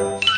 Thank you.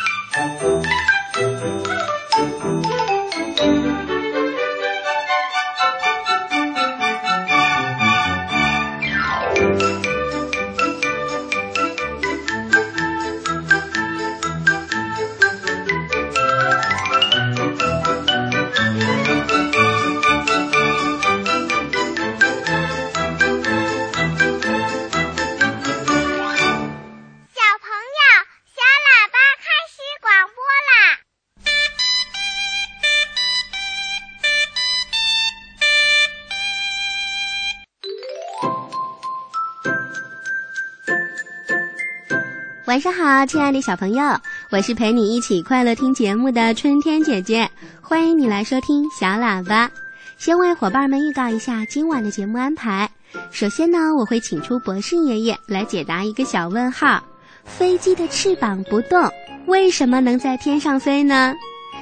晚上好，亲爱的小朋友，我是陪你一起快乐听节目的春天姐姐，欢迎你来收听小喇叭。先为伙伴们预告一下今晚的节目安排。首先呢，我会请出博士爷爷来解答一个小问号：飞机的翅膀不动，为什么能在天上飞呢？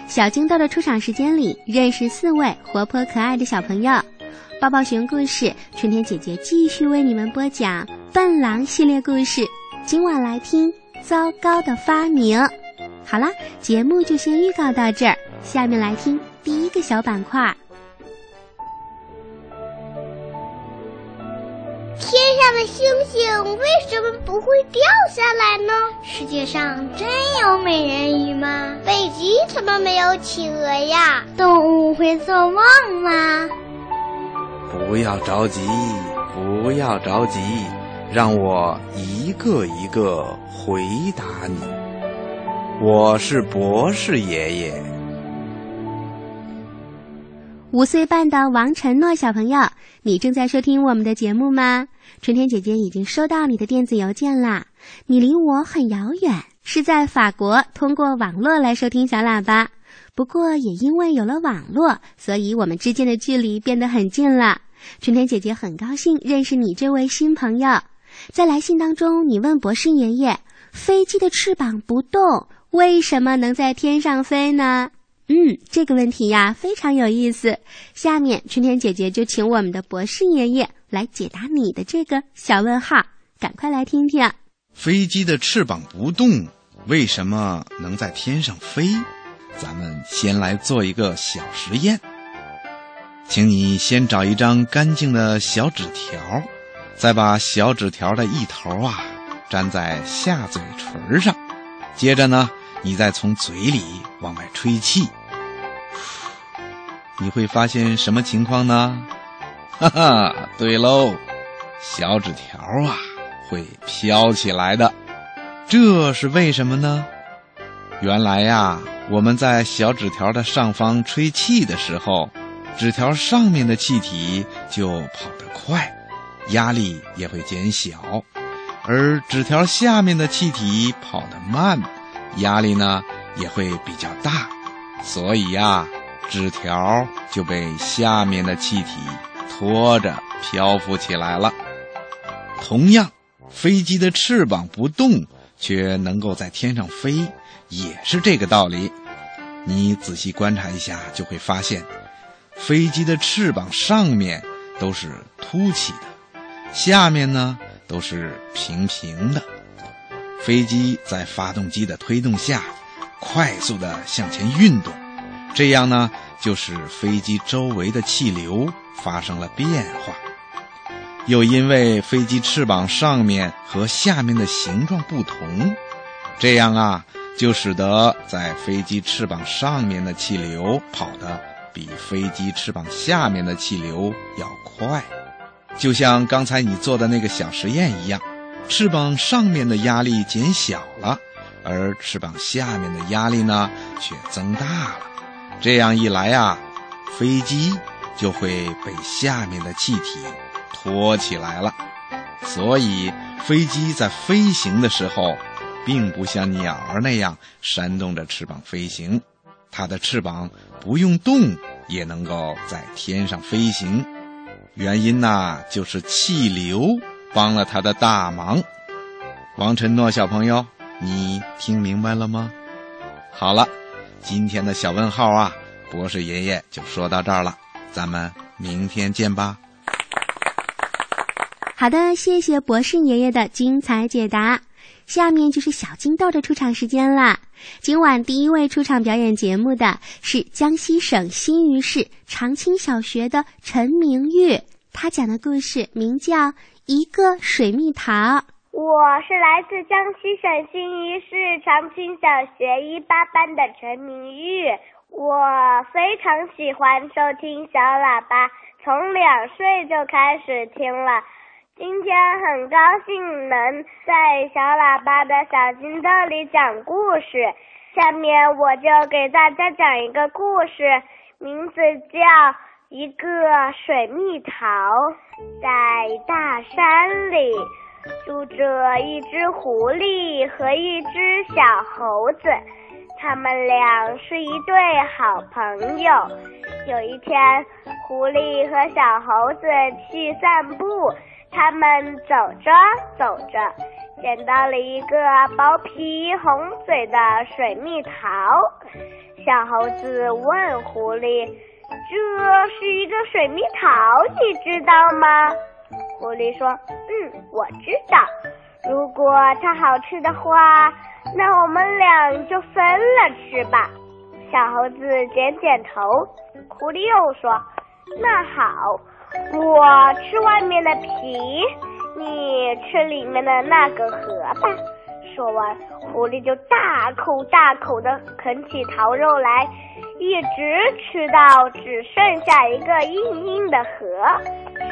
小金豆的出场时间里，认识四位活泼可爱的小朋友。抱抱熊故事，春天姐姐继续为你们播讲笨狼系列故事。今晚来听糟糕的发明。好啦，节目就先预告到这儿，下面来听第一个小板块。天上的星星为什么不会掉下来呢？世界上真有美人鱼吗？北极怎么没有企鹅呀？动物会做梦吗？不要着急，不要着急。让我一个一个回答你。我是博士爷爷。五岁半的王晨诺小朋友，你正在收听我们的节目吗？春天姐姐已经收到你的电子邮件啦。你离我很遥远，是在法国通过网络来收听小喇叭。不过也因为有了网络，所以我们之间的距离变得很近了。春天姐姐很高兴认识你这位新朋友。在来信当中，你问博士爷爷：“飞机的翅膀不动，为什么能在天上飞呢？”嗯，这个问题呀非常有意思。下面春天姐姐就请我们的博士爷爷来解答你的这个小问号，赶快来听听。飞机的翅膀不动，为什么能在天上飞？咱们先来做一个小实验，请你先找一张干净的小纸条。再把小纸条的一头啊粘在下嘴唇上，接着呢，你再从嘴里往外吹气，你会发现什么情况呢？哈哈，对喽，小纸条啊会飘起来的。这是为什么呢？原来呀，我们在小纸条的上方吹气的时候，纸条上面的气体就跑得快。压力也会减小，而纸条下面的气体跑得慢，压力呢也会比较大，所以呀，纸条就被下面的气体拖着漂浮起来了。同样，飞机的翅膀不动，却能够在天上飞，也是这个道理。你仔细观察一下，就会发现，飞机的翅膀上面都是凸起的。下面呢都是平平的，飞机在发动机的推动下，快速的向前运动，这样呢就是飞机周围的气流发生了变化，又因为飞机翅膀上面和下面的形状不同，这样啊就使得在飞机翅膀上面的气流跑得比飞机翅膀下面的气流要快。就像刚才你做的那个小实验一样，翅膀上面的压力减小了，而翅膀下面的压力呢却增大了。这样一来啊，飞机就会被下面的气体托起来了。所以，飞机在飞行的时候，并不像鸟儿那样扇动着翅膀飞行，它的翅膀不用动也能够在天上飞行。原因呐，就是气流帮了他的大忙。王晨诺小朋友，你听明白了吗？好了，今天的小问号啊，博士爷爷就说到这儿了，咱们明天见吧。好的，谢谢博士爷爷的精彩解答。下面就是小金豆的出场时间了。今晚第一位出场表演节目的是江西省新余市长青小学的陈明玉，他讲的故事名叫《一个水蜜桃》。我是来自江西省新余市长青小学一八班的陈明玉，我非常喜欢收听小喇叭，从两岁就开始听了。今天很高兴能在小喇叭的小金豆里讲故事，下面我就给大家讲一个故事，名字叫《一个水蜜桃》。在大山里住着一只狐狸和一只小猴子，他们俩是一对好朋友。有一天，狐狸和小猴子去散步。他们走着走着，捡到了一个薄皮红嘴的水蜜桃。小猴子问狐狸：“这是一个水蜜桃，你知道吗？”狐狸说：“嗯，我知道。如果它好吃的话，那我们俩就分了吃吧。”小猴子点点头。狐狸又说：“那好。”我吃外面的皮，你吃里面的那个核吧。说完，狐狸就大口大口的啃起桃肉来，一直吃到只剩下一个硬硬的核。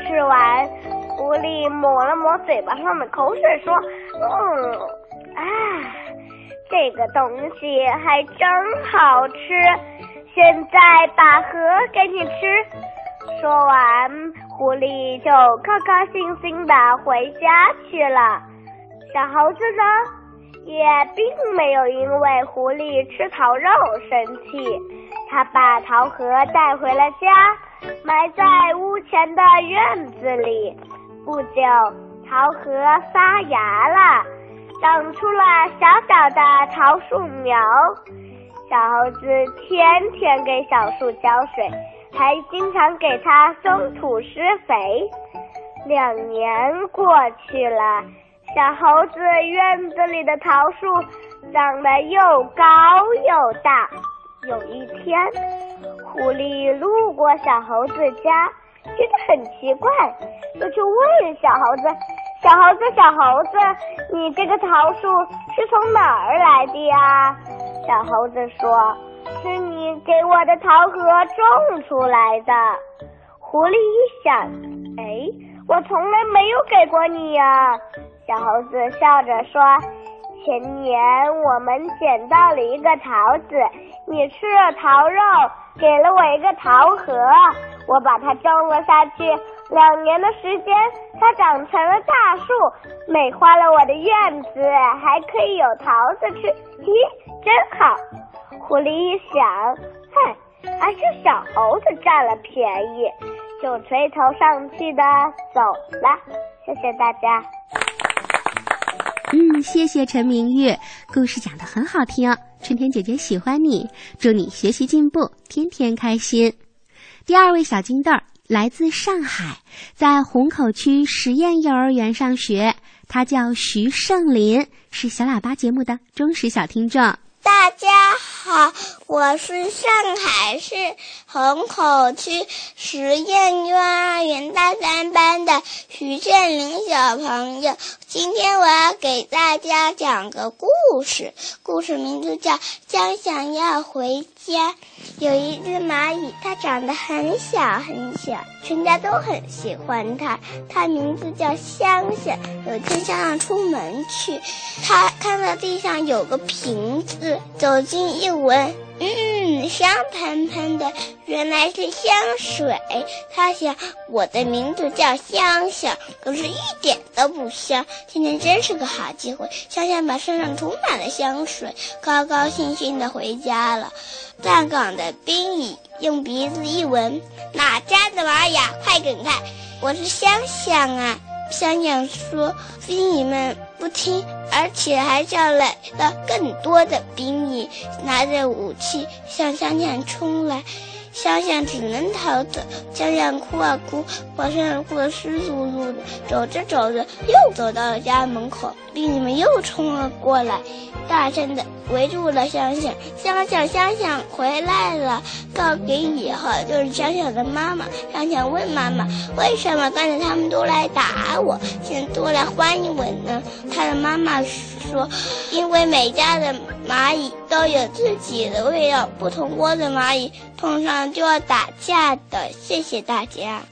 吃完，狐狸抹了抹嘴巴上的口水，说：“嗯，啊，这个东西还真好吃。现在把核给你吃。”说完，狐狸就高高兴兴的回家去了。小猴子呢，也并没有因为狐狸吃桃肉生气，他把桃核带回了家，埋在屋前的院子里。不久，桃核发芽了，长出了小小的桃树苗。小猴子天天给小树浇水。还经常给它松土施肥。两年过去了，小猴子院子里的桃树长得又高又大。有一天，狐狸路过小猴子家，觉得很奇怪，就去问小猴子：“小猴子，小猴子，你这个桃树是从哪儿来的呀？”小猴子说。是你给我的桃核种出来的。狐狸一想，哎，我从来没有给过你呀。小猴子笑着说：“前年我们捡到了一个桃子，你吃了桃肉，给了我一个桃核，我把它种了下去。两年的时间，它长成了大树，美化了我的院子，还可以有桃子吃。咦，真好。”狐狸一想，哼，还是小猴子占了便宜，就垂头丧气的走了。谢谢大家。嗯，谢谢陈明玉，故事讲的很好听，春天姐姐喜欢你，祝你学习进步，天天开心。第二位小金豆儿来自上海，在虹口区实验幼儿园上学，他叫徐胜林，是小喇叭节目的忠实小听众。大家好，我是上海市虹口区实验幼儿园大三班的徐建林小朋友。今天我要给大家讲个故事，故事名字叫《将想要回家》。有一只蚂蚁，它长得很小很小，全家都很喜欢它。它名字叫香香。有天，香香出门去，它看到地上有个瓶子，走近一闻。嗯，香喷喷的，原来是香水。他想，我的名字叫香香，可是一点都不香。今天真是个好机会，香香把身上涂满了香水，高高兴兴的回家了。站岗的兵蚁用鼻子一闻，哪家的玛雅？快滚开！我是香香啊。小鸟说：“兵蚁们不听，而且还叫来了更多的兵蚁，拿着武器向小鸟冲来。香香只能逃走。香香哭啊哭，把香香哭得湿漉漉的。走着走着，又走到了家门口，邻居们又冲了过来，大声的围住了香香。香香香香回来了，告给以后就是香香的妈妈。香香问妈妈：“为什么刚才他们都来打我，现在都来欢迎我呢？”他的妈妈说：“因为每家的蚂蚁都有自己的味道，不同窝的蚂蚁碰上就要打架的。”谢谢大家。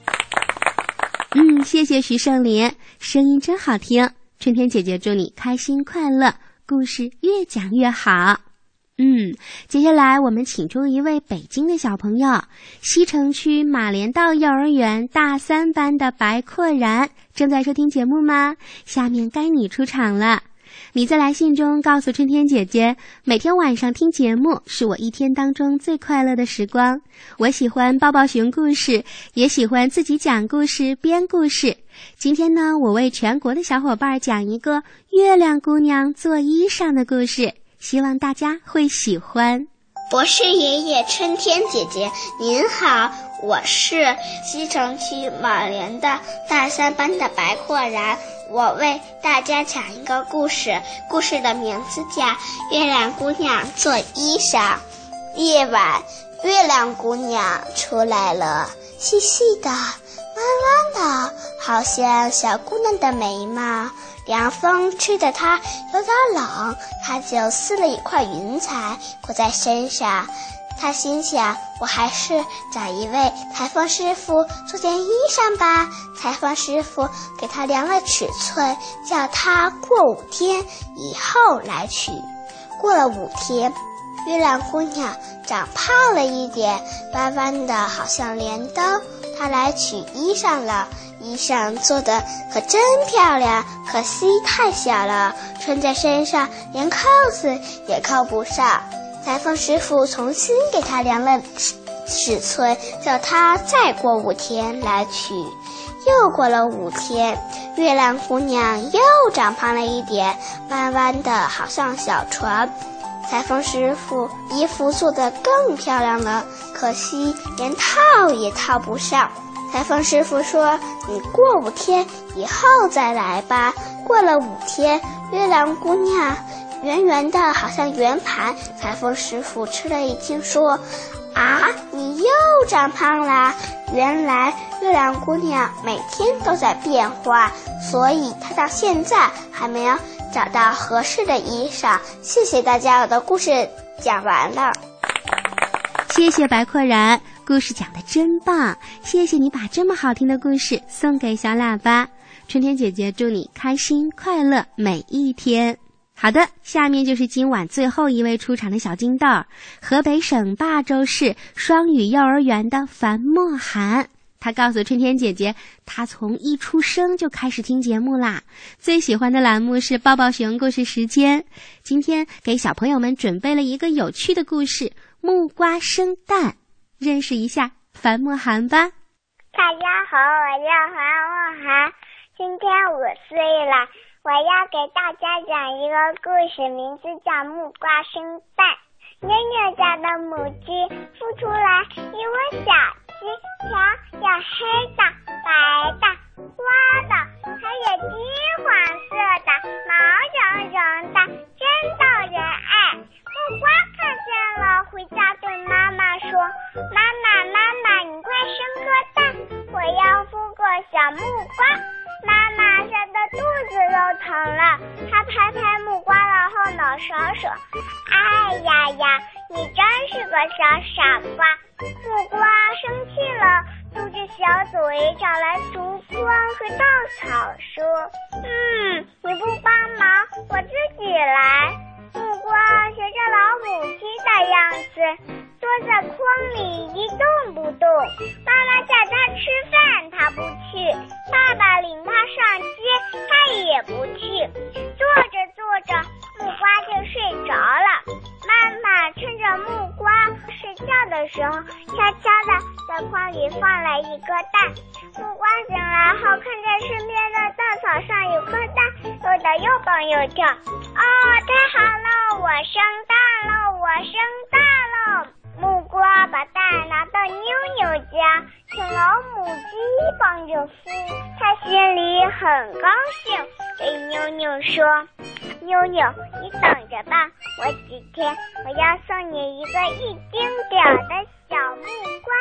嗯，谢谢徐胜林，声音真好听。春天姐姐祝你开心快乐，故事越讲越好。嗯，接下来我们请出一位北京的小朋友，西城区马连道幼儿园大三班的白阔然，正在收听节目吗？下面该你出场了。你在来信中告诉春天姐姐，每天晚上听节目是我一天当中最快乐的时光。我喜欢抱抱熊故事，也喜欢自己讲故事、编故事。今天呢，我为全国的小伙伴讲一个月亮姑娘做衣裳的故事。希望大家会喜欢。博士爷爷，春天姐姐，您好，我是西城区马连的大三班的白阔然，我为大家讲一个故事，故事的名字叫《月亮姑娘做衣裳》。夜晚，月亮姑娘出来了，细细的，弯弯的，好像小姑娘的眉毛。凉风吹得她有点冷，她就撕了一块云彩裹在身上。他心想：“我还是找一位裁缝师傅做件衣裳吧。”裁缝师傅给他量了尺寸，叫他过五天以后来取。过了五天，月亮姑娘长胖了一点，弯弯的，好像镰刀。她来取衣裳了。衣裳做的可真漂亮，可惜太小了，穿在身上连扣子也扣不上。裁缝师傅重新给她量了尺尺寸，叫她再过五天来取。又过了五天，月亮姑娘又长胖了一点，弯弯的，好像小船。裁缝师傅衣服做的更漂亮了，可惜连套也套不上。裁缝师傅说：“你过五天以后再来吧。”过了五天，月亮姑娘圆圆的，好像圆盘。裁缝师傅吃了一惊，说：“啊，你又长胖了！原来月亮姑娘每天都在变化，所以她到现在还没有找到合适的衣裳。”谢谢大家，我的故事讲完了。谢谢白阔然。故事讲的真棒，谢谢你把这么好听的故事送给小喇叭。春天姐姐祝你开心快乐每一天。好的，下面就是今晚最后一位出场的小金豆儿，河北省霸州市双语幼儿园的樊墨涵。他告诉春天姐姐，他从一出生就开始听节目啦，最喜欢的栏目是抱抱熊故事时间。今天给小朋友们准备了一个有趣的故事——木瓜生蛋。认识一下樊墨涵吧。大家好，我叫樊墨涵，今天五岁了。我要给大家讲一个故事，名字叫《木瓜生蛋》。妞妞家的母鸡孵出来一窝小鸡，瞧，有黑的、白的、花的，还有金黄色的，毛茸茸的，真逗人爱。木瓜看见了，回家对妈妈说：“妈妈，妈妈，你快生个蛋，我要孵个小木瓜。”妈妈吓得肚子都疼了，她拍拍木瓜的后脑勺说：“哎呀呀，你真是个小傻瓜！”木瓜生气了，嘟着小嘴找来烛光和稻草说：“嗯，你不帮忙，我自己来。”木瓜学着老母鸡的样子，坐在筐里一动不动。妈妈叫他吃饭，他不去；爸爸领他上街，他也不去。坐着坐着，木瓜就睡着了。妈妈趁着木瓜睡觉的时候，悄悄地在筐里放了一个蛋。木瓜醒来后，看见身边的稻草上有颗蛋，乐得又蹦又跳。哦，太好了，我生蛋了，我生蛋了！木瓜把蛋拿到妞妞家，请老母鸡帮着孵，它心里很高兴，对妞妞说：“妞妞，你等着吧，我几天我要送你一个一丁点儿的小木瓜。”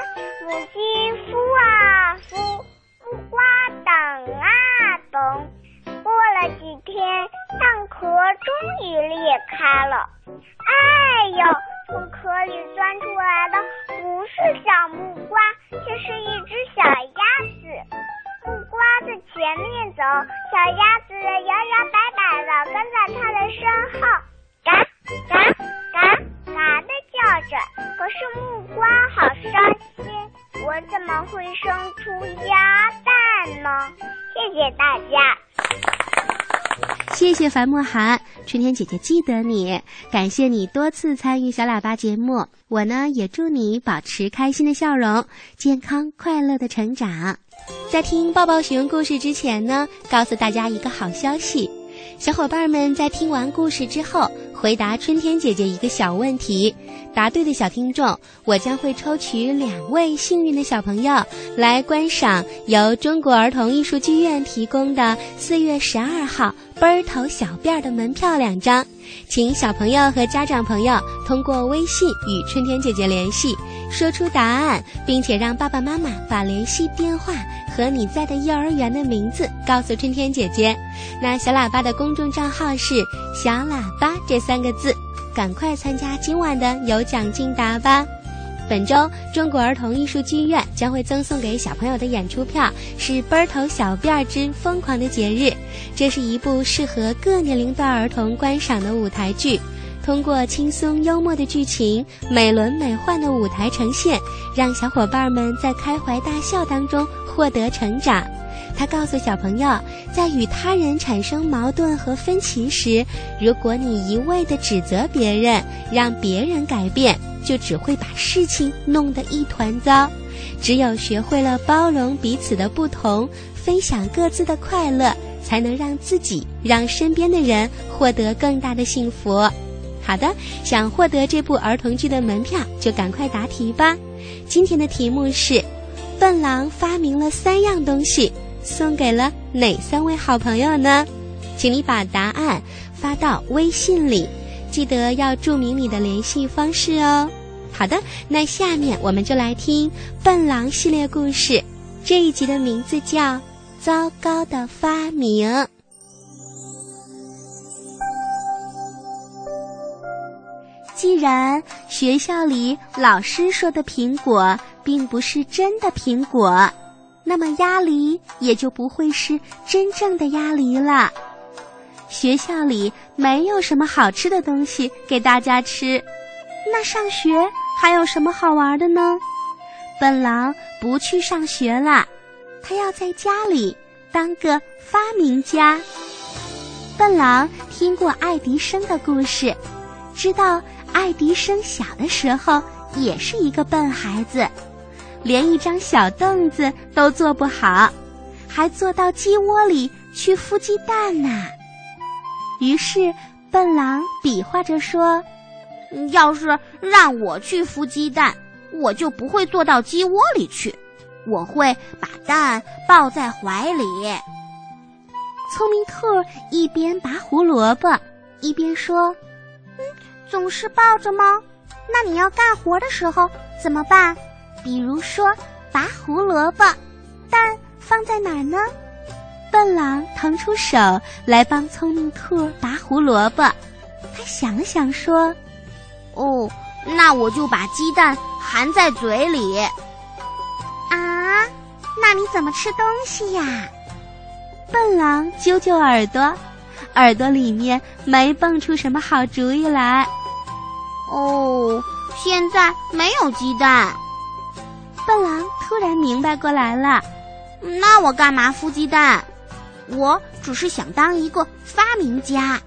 母鸡孵啊孵，木瓜等啊等，过了几天，蛋壳终于裂开了。哎呦！从壳里钻出来的不是小木瓜，却是一只小鸭子。木瓜在前面走，小鸭子摇摇摆摆的跟在它的身后，嘎嘎嘎嘎的叫着。可是木瓜好伤心，我怎么会生出鸭蛋呢？谢谢大家，谢谢樊墨涵。春天姐姐记得你，感谢你多次参与小喇叭节目。我呢也祝你保持开心的笑容，健康快乐的成长。在听抱抱熊故事之前呢，告诉大家一个好消息：小伙伴们在听完故事之后，回答春天姐姐一个小问题，答对的小听众，我将会抽取两位幸运的小朋友来观赏由中国儿童艺术剧院提供的四月十二号。奔儿头小辫儿的门票两张，请小朋友和家长朋友通过微信与春天姐姐联系，说出答案，并且让爸爸妈妈把联系电话和你在的幼儿园的名字告诉春天姐姐。那小喇叭的公众账号是“小喇叭”这三个字，赶快参加今晚的有奖竞答吧。本周，中国儿童艺术剧院将会赠送给小朋友的演出票是《奔头小辫儿之疯狂的节日》。这是一部适合各年龄段儿童观赏的舞台剧，通过轻松幽默的剧情、美轮美奂的舞台呈现，让小伙伴们在开怀大笑当中获得成长。他告诉小朋友，在与他人产生矛盾和分歧时，如果你一味地指责别人，让别人改变。就只会把事情弄得一团糟。只有学会了包容彼此的不同，分享各自的快乐，才能让自己、让身边的人获得更大的幸福。好的，想获得这部儿童剧的门票，就赶快答题吧。今天的题目是：笨狼发明了三样东西，送给了哪三位好朋友呢？请你把答案发到微信里。记得要注明你的联系方式哦。好的，那下面我们就来听《笨狼》系列故事。这一集的名字叫《糟糕的发明》。既然学校里老师说的苹果并不是真的苹果，那么鸭梨也就不会是真正的鸭梨了。学校里没有什么好吃的东西给大家吃，那上学还有什么好玩的呢？笨狼不去上学了，他要在家里当个发明家。笨狼听过爱迪生的故事，知道爱迪生小的时候也是一个笨孩子，连一张小凳子都坐不好，还坐到鸡窝里去孵鸡蛋呢。于是，笨狼比划着说：“要是让我去孵鸡蛋，我就不会坐到鸡窝里去，我会把蛋抱在怀里。”聪明兔一边拔胡萝卜，一边说：“嗯，总是抱着吗？那你要干活的时候怎么办？比如说拔胡萝卜，蛋放在哪儿呢？”笨狼腾出手来帮聪明兔拔胡萝卜，他想了想说：“哦，那我就把鸡蛋含在嘴里。”啊，那你怎么吃东西呀？笨狼揪揪耳朵，耳朵里面没蹦出什么好主意来。哦，现在没有鸡蛋。笨狼突然明白过来了，那我干嘛孵鸡蛋？我只是想当一个发明家，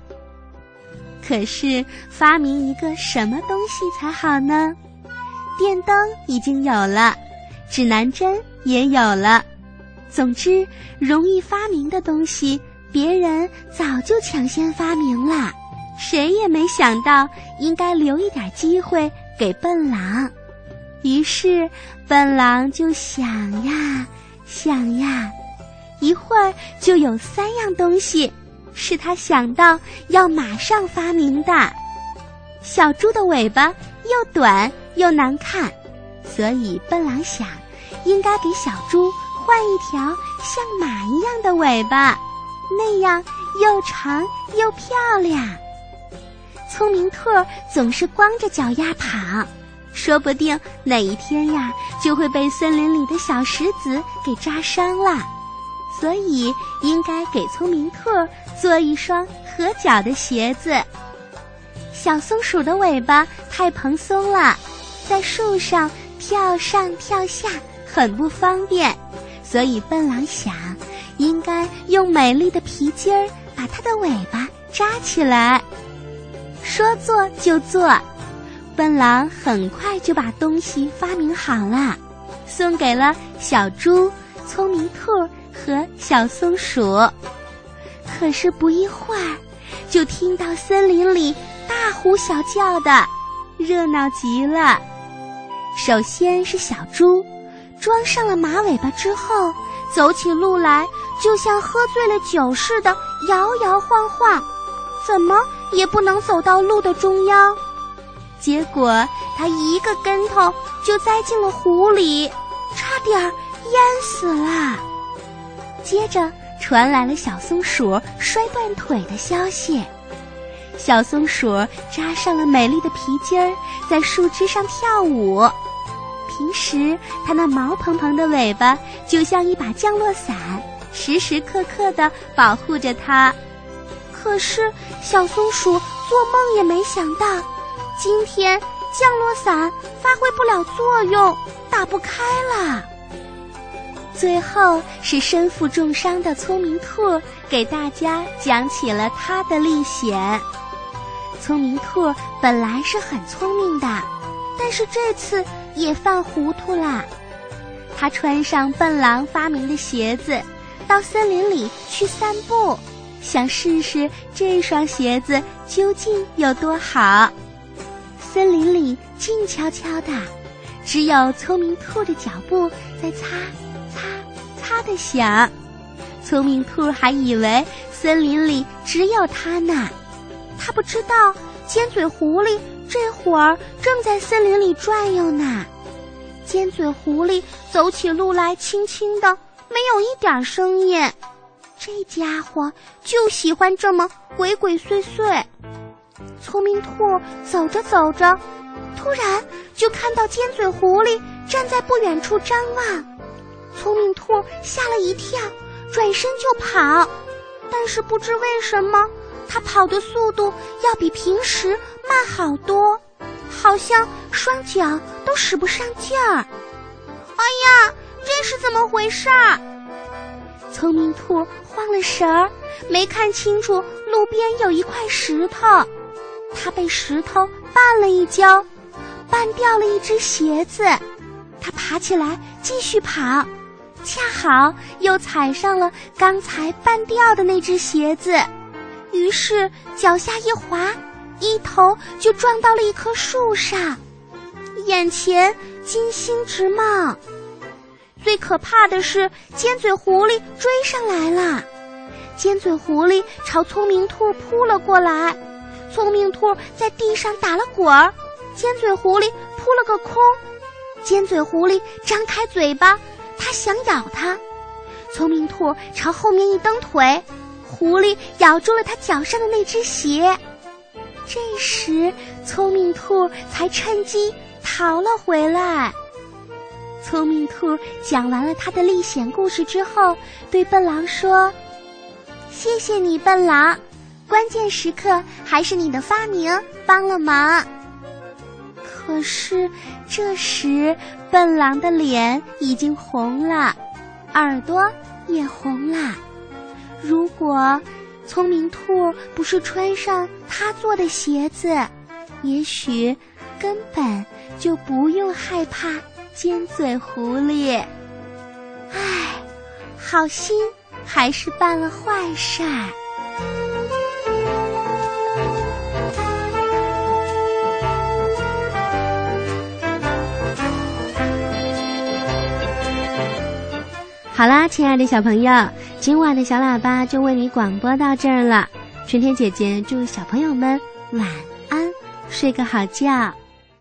可是发明一个什么东西才好呢？电灯已经有了，指南针也有了，总之容易发明的东西，别人早就抢先发明了，谁也没想到应该留一点机会给笨狼。于是笨狼就想呀想呀，一会儿就有三样东西是他想到要马上发明的。小猪的尾巴又短又难看，所以笨狼想，应该给小猪换一条像马一样的尾巴，那样又长又漂亮。聪明兔总是光着脚丫跑，说不定哪一天呀就会被森林里的小石子给扎伤了，所以应该给聪明兔做一双合脚的鞋子。小松鼠的尾巴太蓬松了，在树上跳上跳下很不方便，所以笨狼想，应该用美丽的皮筋儿把它的尾巴扎起来。说做就做，笨狼很快就把东西发明好了，送给了小猪、聪明兔和小松鼠。可是不一会儿，就听到森林里。大呼小叫的，热闹极了。首先是小猪，装上了马尾巴之后，走起路来就像喝醉了酒似的，摇摇晃晃，怎么也不能走到路的中央。结果他一个跟头就栽进了湖里，差点淹死了。接着传来了小松鼠摔断腿的消息。小松鼠扎上了美丽的皮筋儿，在树枝上跳舞。平时它那毛蓬蓬的尾巴就像一把降落伞，时时刻刻地保护着它。可是小松鼠做梦也没想到，今天降落伞发挥不了作用，打不开了。最后是身负重伤的聪明兔给大家讲起了他的历险。聪明兔本来是很聪明的，但是这次也犯糊涂了。他穿上笨狼发明的鞋子，到森林里去散步，想试试这双鞋子究竟有多好。森林里静悄悄的，只有聪明兔的脚步在擦擦擦的响。聪明兔还以为森林里只有它呢。它不知道，尖嘴狐狸这会儿正在森林里转悠呢。尖嘴狐狸走起路来轻轻的，没有一点声音。这家伙就喜欢这么鬼鬼祟祟。聪明兔走着走着，突然就看到尖嘴狐狸站在不远处张望。聪明兔吓了一跳，转身就跑，但是不知为什么。它跑的速度要比平时慢好多，好像双脚都使不上劲儿。哎呀，这是怎么回事儿？聪明兔慌了神儿，没看清楚路边有一块石头，他被石头绊了一跤，绊掉了一只鞋子。他爬起来继续跑，恰好又踩上了刚才绊掉的那只鞋子。于是脚下一滑，一头就撞到了一棵树上，眼前金星直冒。最可怕的是，尖嘴狐狸追上来了。尖嘴狐狸朝聪明兔扑了过来，聪明兔在地上打了滚儿，尖嘴狐狸扑了个空。尖嘴狐狸张开嘴巴，它想咬它。聪明兔朝后面一蹬腿。狐狸咬住了它脚上的那只鞋，这时聪明兔才趁机逃了回来。聪明兔讲完了他的历险故事之后，对笨狼说：“谢谢你，笨狼，关键时刻还是你的发明帮了忙。”可是这时笨狼的脸已经红了，耳朵也红了。如果聪明兔不是穿上他做的鞋子，也许根本就不用害怕尖嘴狐狸。唉，好心还是办了坏事儿。好啦，亲爱的小朋友，今晚的小喇叭就为你广播到这儿了。春天姐姐祝小朋友们晚安，睡个好觉。